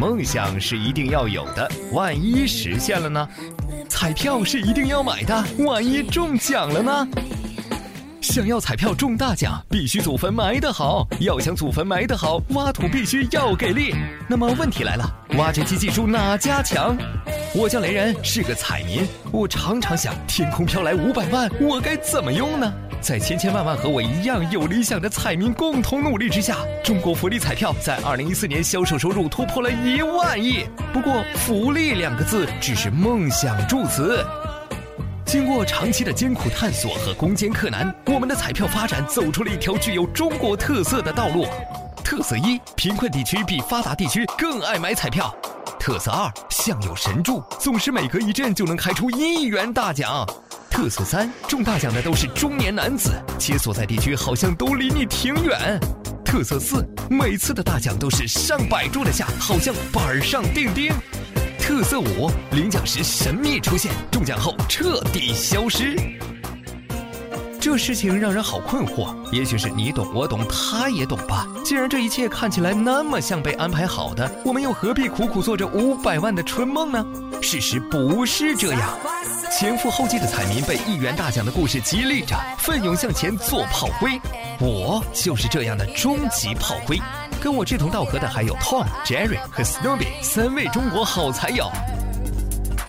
梦想是一定要有的，万一实现了呢？彩票是一定要买的，万一中奖了呢？想要彩票中大奖，必须祖坟埋得好。要想祖坟埋得好，挖土必须要给力。那么问题来了，挖掘机技术哪家强？我叫雷人，是个彩民。我常常想，天空飘来五百万，我该怎么用呢？在千千万万和我一样有理想的彩民共同努力之下，中国福利彩票在二零一四年销售收入突破了一万亿。不过，“福利”两个字只是梦想助词。经过长期的艰苦探索和攻坚克难，我们的彩票发展走出了一条具有中国特色的道路。特色一：贫困地区比发达地区更爱买彩票。特色二：像有神助，总是每隔一阵就能开出一亿元大奖。特色三：中大奖的都是中年男子，其所在地区好像都离你挺远。特色四：每次的大奖都是上百注的下，好像板上钉钉。特色五：领奖时神秘出现，中奖后彻底消失。这事情让人好困惑，也许是你懂我懂他也懂吧。既然这一切看起来那么像被安排好的，我们又何必苦苦做着五百万的春梦呢？事实不是这样。前赴后继的彩民被一元大奖的故事激励着，奋勇向前做炮灰。我就是这样的终极炮灰。跟我志同道合的还有 Tom、Jerry 和 Snoopy 三位中国好彩友。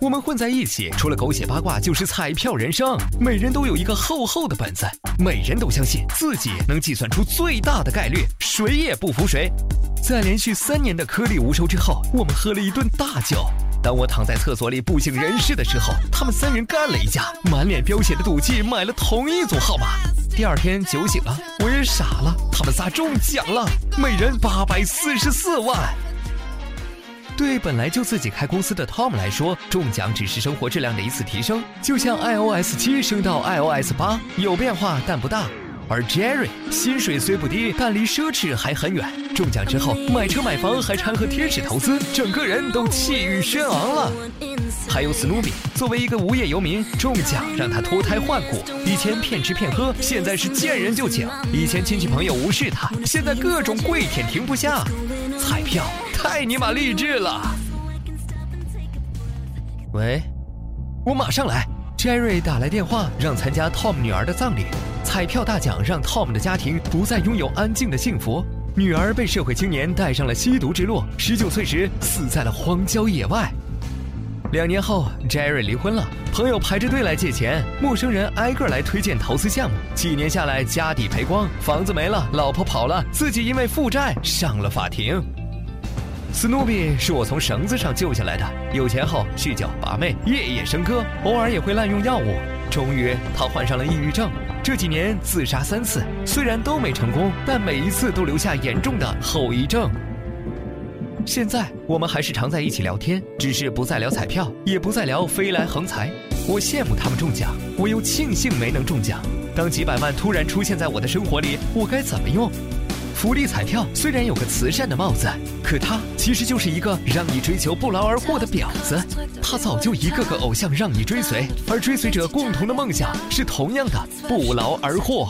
我们混在一起，除了狗血八卦，就是彩票人生。每人都有一个厚厚的本子，每人都相信自己能计算出最大的概率，谁也不服谁。在连续三年的颗粒无收之后，我们喝了一顿大酒。当我躺在厕所里不省人事的时候，他们三人干了一架，满脸飙血的赌气买了同一组号码。第二天酒醒了，我也傻了，他们仨中奖了，每人八百四十四万。对本来就自己开公司的 Tom 来说，中奖只是生活质量的一次提升，就像 iOS 七升到 iOS 八，有变化但不大。而 Jerry 薪水虽不低，但离奢侈还很远。中奖之后买车买房还掺和天使投资，整个人都气宇轩昂了。还有 Snoopy，作为一个无业游民，中奖让他脱胎换骨。以前骗吃骗喝，现在是见人就请。以前亲戚朋友无视他，现在各种跪舔停不下。彩票。太尼玛励志了！喂，我马上来。Jerry 打来电话，让参加 Tom 女儿的葬礼。彩票大奖让 Tom 的家庭不再拥有安静的幸福。女儿被社会青年带上了吸毒之路，十九岁时死在了荒郊野外。两年后，Jerry 离婚了，朋友排着队来借钱，陌生人挨个来推荐投资项目。几年下来，家底赔光，房子没了，老婆跑了，自己因为负债上了法庭。史努比是我从绳子上救下来的。有钱后酗酒把妹，夜夜笙歌，偶尔也会滥用药物。终于，他患上了抑郁症。这几年自杀三次，虽然都没成功，但每一次都留下严重的后遗症。现在我们还是常在一起聊天，只是不再聊彩票，也不再聊飞来横财。我羡慕他们中奖，我又庆幸没能中奖。当几百万突然出现在我的生活里，我该怎么用？福利彩票虽然有个慈善的帽子，可它其实就是一个让你追求不劳而获的婊子。它早就一个个偶像让你追随，而追随者共同的梦想是同样的不劳而获。